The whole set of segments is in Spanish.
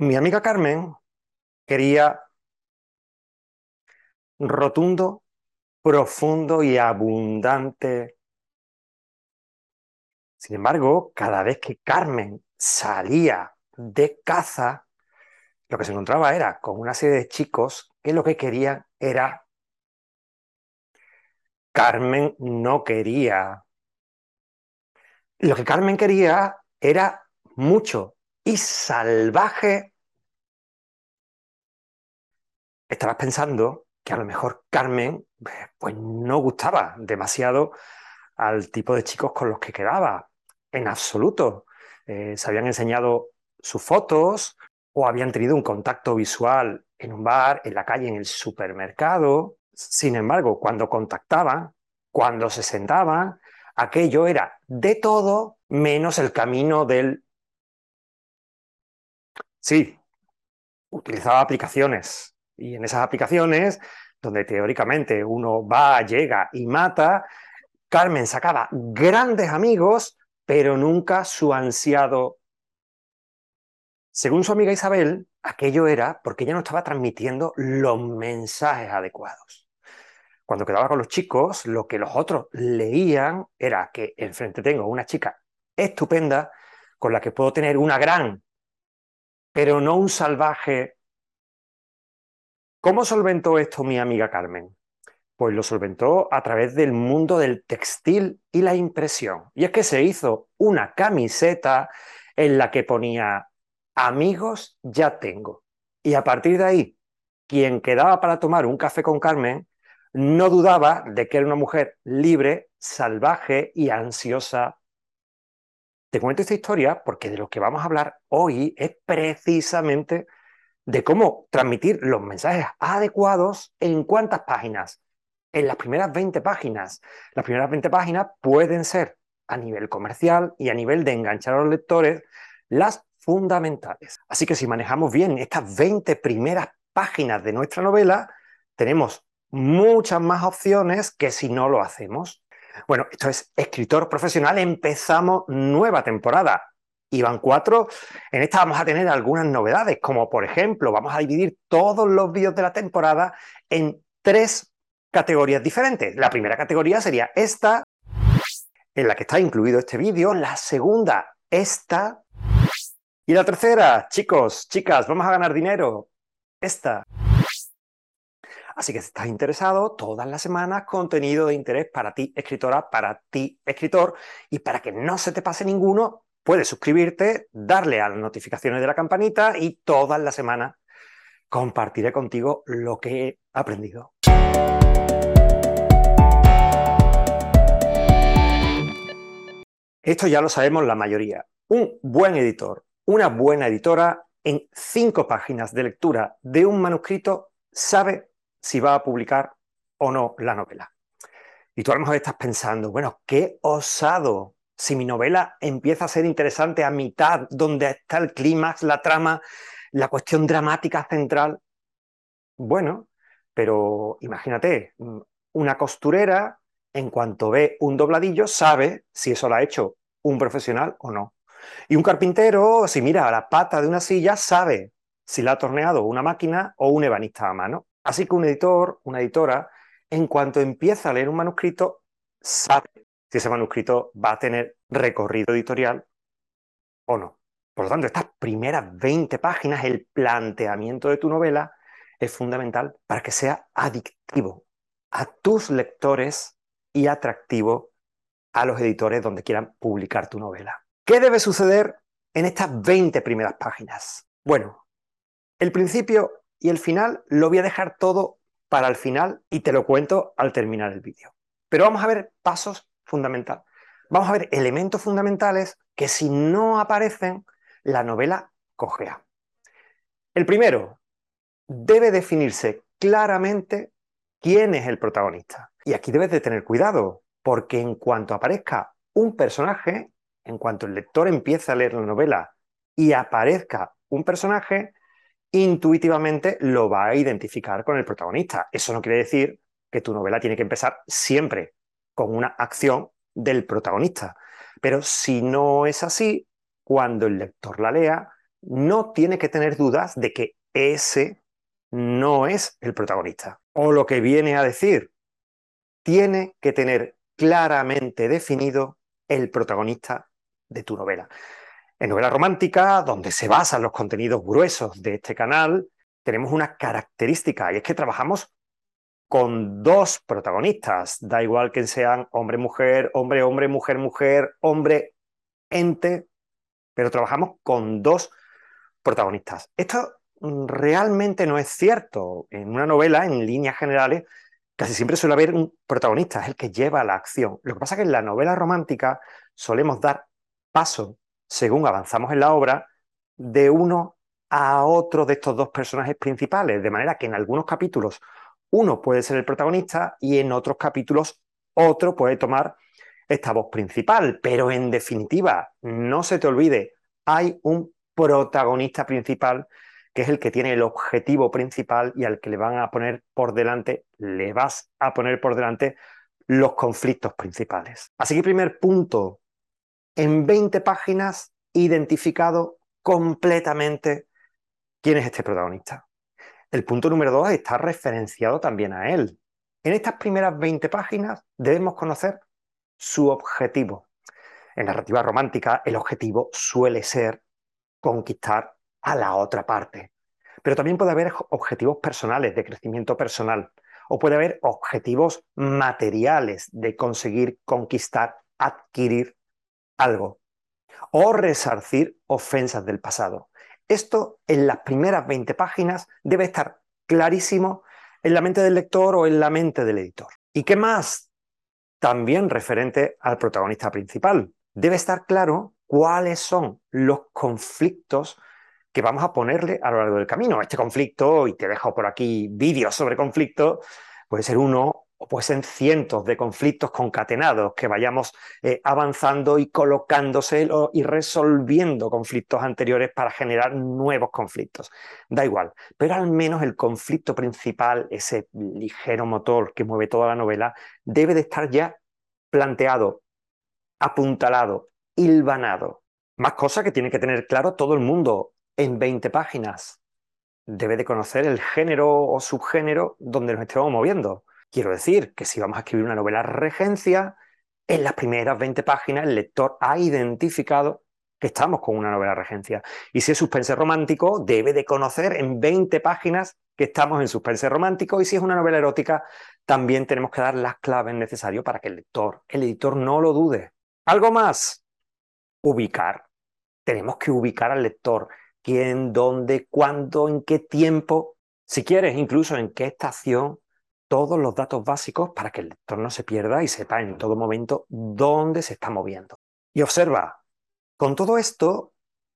Mi amiga Carmen quería rotundo, profundo y abundante. Sin embargo, cada vez que Carmen salía de caza, lo que se encontraba era con una serie de chicos que lo que querían era... Carmen no quería. Lo que Carmen quería era mucho y salvaje. Estabas pensando que a lo mejor Carmen pues no gustaba demasiado al tipo de chicos con los que quedaba, en absoluto. Eh, se habían enseñado sus fotos o habían tenido un contacto visual en un bar, en la calle, en el supermercado. Sin embargo, cuando contactaban, cuando se sentaban, aquello era de todo menos el camino del... Sí, utilizaba aplicaciones y en esas aplicaciones, donde teóricamente uno va, llega y mata, Carmen sacaba grandes amigos, pero nunca su ansiado. Según su amiga Isabel, aquello era porque ella no estaba transmitiendo los mensajes adecuados. Cuando quedaba con los chicos, lo que los otros leían era que enfrente tengo una chica estupenda con la que puedo tener una gran, pero no un salvaje ¿Cómo solventó esto mi amiga Carmen? Pues lo solventó a través del mundo del textil y la impresión. Y es que se hizo una camiseta en la que ponía amigos ya tengo. Y a partir de ahí, quien quedaba para tomar un café con Carmen no dudaba de que era una mujer libre, salvaje y ansiosa. Te cuento esta historia porque de lo que vamos a hablar hoy es precisamente de cómo transmitir los mensajes adecuados en cuántas páginas. En las primeras 20 páginas. Las primeras 20 páginas pueden ser a nivel comercial y a nivel de enganchar a los lectores las fundamentales. Así que si manejamos bien estas 20 primeras páginas de nuestra novela, tenemos muchas más opciones que si no lo hacemos. Bueno, esto es Escritor Profesional, empezamos nueva temporada van cuatro. En esta vamos a tener algunas novedades, como por ejemplo, vamos a dividir todos los vídeos de la temporada en tres categorías diferentes. La primera categoría sería esta, en la que está incluido este vídeo. La segunda, esta. Y la tercera, chicos, chicas, vamos a ganar dinero. Esta. Así que si estás interesado, todas las semanas contenido de interés para ti, escritora, para ti, escritor, y para que no se te pase ninguno, puedes suscribirte, darle a las notificaciones de la campanita y todas las semanas compartiré contigo lo que he aprendido. Esto ya lo sabemos la mayoría. Un buen editor, una buena editora, en cinco páginas de lectura de un manuscrito sabe si va a publicar o no la novela. Y tú a lo mejor estás pensando, bueno, qué osado si mi novela empieza a ser interesante a mitad, donde está el clímax, la trama, la cuestión dramática central, bueno, pero imagínate, mm, una costurera, en cuanto ve un dobladillo, sabe si eso lo ha hecho un profesional o no. Y un carpintero, si mira a la pata de una silla, sabe si la ha torneado una máquina o un ebanista a mano. Así que un editor, una editora, en cuanto empieza a leer un manuscrito, sabe si ese manuscrito va a tener recorrido editorial o no. Por lo tanto, estas primeras 20 páginas, el planteamiento de tu novela, es fundamental para que sea adictivo a tus lectores y atractivo a los editores donde quieran publicar tu novela. ¿Qué debe suceder en estas 20 primeras páginas? Bueno, el principio y el final lo voy a dejar todo para el final y te lo cuento al terminar el vídeo. Pero vamos a ver pasos fundamental. Vamos a ver elementos fundamentales que si no aparecen, la novela cojea. El primero, debe definirse claramente quién es el protagonista. Y aquí debes de tener cuidado, porque en cuanto aparezca un personaje, en cuanto el lector empiece a leer la novela y aparezca un personaje, intuitivamente lo va a identificar con el protagonista. Eso no quiere decir que tu novela tiene que empezar siempre con una acción del protagonista. Pero si no es así, cuando el lector la lea, no tiene que tener dudas de que ese no es el protagonista. O lo que viene a decir, tiene que tener claramente definido el protagonista de tu novela. En novela romántica, donde se basan los contenidos gruesos de este canal, tenemos una característica y es que trabajamos con dos protagonistas, da igual que sean hombre-mujer, hombre-hombre, mujer-mujer, hombre-ente, pero trabajamos con dos protagonistas. Esto realmente no es cierto. En una novela, en líneas generales, casi siempre suele haber un protagonista, es el que lleva la acción. Lo que pasa es que en la novela romántica solemos dar paso, según avanzamos en la obra, de uno a otro de estos dos personajes principales, de manera que en algunos capítulos uno puede ser el protagonista y en otros capítulos otro puede tomar esta voz principal. Pero en definitiva, no se te olvide, hay un protagonista principal que es el que tiene el objetivo principal y al que le van a poner por delante, le vas a poner por delante los conflictos principales. Así que primer punto, en 20 páginas identificado completamente quién es este protagonista. El punto número dos está referenciado también a él. En estas primeras 20 páginas debemos conocer su objetivo. En narrativa romántica, el objetivo suele ser conquistar a la otra parte. Pero también puede haber objetivos personales, de crecimiento personal, o puede haber objetivos materiales de conseguir conquistar, adquirir algo, o resarcir ofensas del pasado. Esto en las primeras 20 páginas debe estar clarísimo en la mente del lector o en la mente del editor. ¿Y qué más? También referente al protagonista principal. Debe estar claro cuáles son los conflictos que vamos a ponerle a lo largo del camino. Este conflicto, y te dejo por aquí vídeos sobre conflicto, puede ser uno o puede ser cientos de conflictos concatenados que vayamos eh, avanzando y colocándose y resolviendo conflictos anteriores para generar nuevos conflictos. Da igual, pero al menos el conflicto principal, ese ligero motor que mueve toda la novela, debe de estar ya planteado, apuntalado, hilvanado. Más cosas que tiene que tener claro todo el mundo en 20 páginas. Debe de conocer el género o subgénero donde nos estemos moviendo. Quiero decir que si vamos a escribir una novela regencia, en las primeras 20 páginas el lector ha identificado que estamos con una novela regencia. Y si es suspense romántico, debe de conocer en 20 páginas que estamos en suspense romántico. Y si es una novela erótica, también tenemos que dar las claves necesarias para que el lector, el editor no lo dude. Algo más, ubicar. Tenemos que ubicar al lector. ¿Quién, dónde, cuándo, en qué tiempo? Si quieres, incluso en qué estación, todos los datos básicos para que el lector no se pierda y sepa en todo momento dónde se está moviendo. Y observa, con todo esto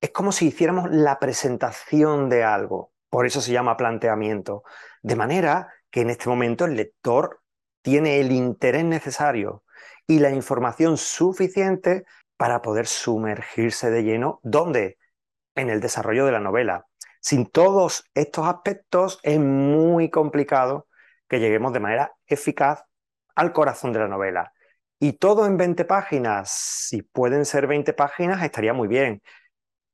es como si hiciéramos la presentación de algo. Por eso se llama planteamiento. De manera que en este momento el lector tiene el interés necesario y la información suficiente para poder sumergirse de lleno. ¿Dónde? En el desarrollo de la novela. Sin todos estos aspectos es muy complicado que lleguemos de manera eficaz al corazón de la novela. Y todo en 20 páginas, si pueden ser 20 páginas, estaría muy bien.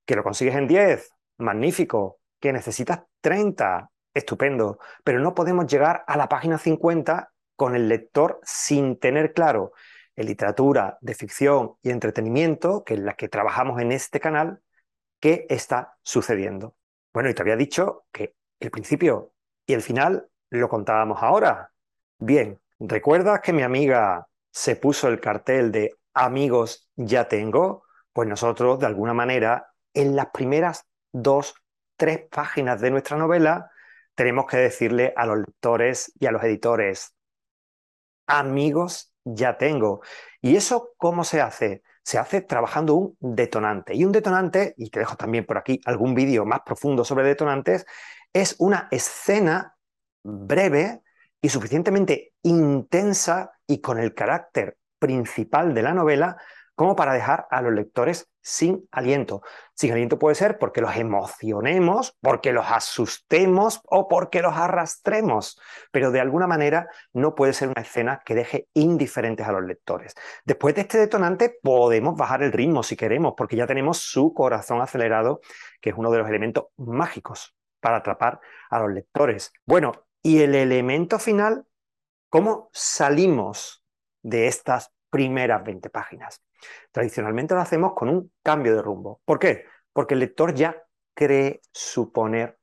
Que lo consigues en 10, magnífico. Que necesitas 30, estupendo. Pero no podemos llegar a la página 50 con el lector sin tener claro en literatura de ficción y entretenimiento, que es la que trabajamos en este canal, qué está sucediendo. Bueno, y te había dicho que el principio y el final lo contábamos ahora. Bien, ¿recuerdas que mi amiga se puso el cartel de amigos ya tengo? Pues nosotros, de alguna manera, en las primeras dos, tres páginas de nuestra novela, tenemos que decirle a los lectores y a los editores, amigos ya tengo. ¿Y eso cómo se hace? Se hace trabajando un detonante. Y un detonante, y te dejo también por aquí algún vídeo más profundo sobre detonantes, es una escena breve y suficientemente intensa y con el carácter principal de la novela como para dejar a los lectores sin aliento. Sin aliento puede ser porque los emocionemos, porque los asustemos o porque los arrastremos, pero de alguna manera no puede ser una escena que deje indiferentes a los lectores. Después de este detonante podemos bajar el ritmo si queremos, porque ya tenemos su corazón acelerado, que es uno de los elementos mágicos para atrapar a los lectores. Bueno, y el elemento final, ¿cómo salimos de estas primeras 20 páginas? Tradicionalmente lo hacemos con un cambio de rumbo. ¿Por qué? Porque el lector ya cree suponer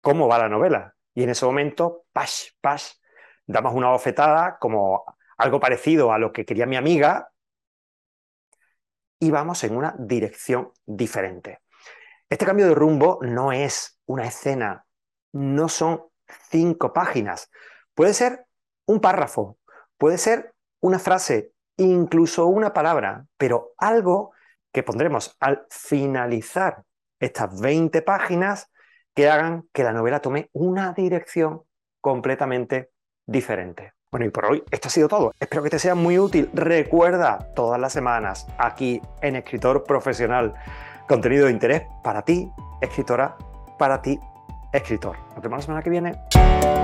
cómo va la novela. Y en ese momento, pash, pash, damos una bofetada como algo parecido a lo que quería mi amiga y vamos en una dirección diferente. Este cambio de rumbo no es una escena, no son cinco páginas. Puede ser un párrafo, puede ser una frase, incluso una palabra, pero algo que pondremos al finalizar estas 20 páginas que hagan que la novela tome una dirección completamente diferente. Bueno, y por hoy esto ha sido todo. Espero que te sea muy útil. Recuerda todas las semanas aquí en Escritor Profesional contenido de interés para ti, escritora, para ti, escritor. Nos vemos la semana que viene.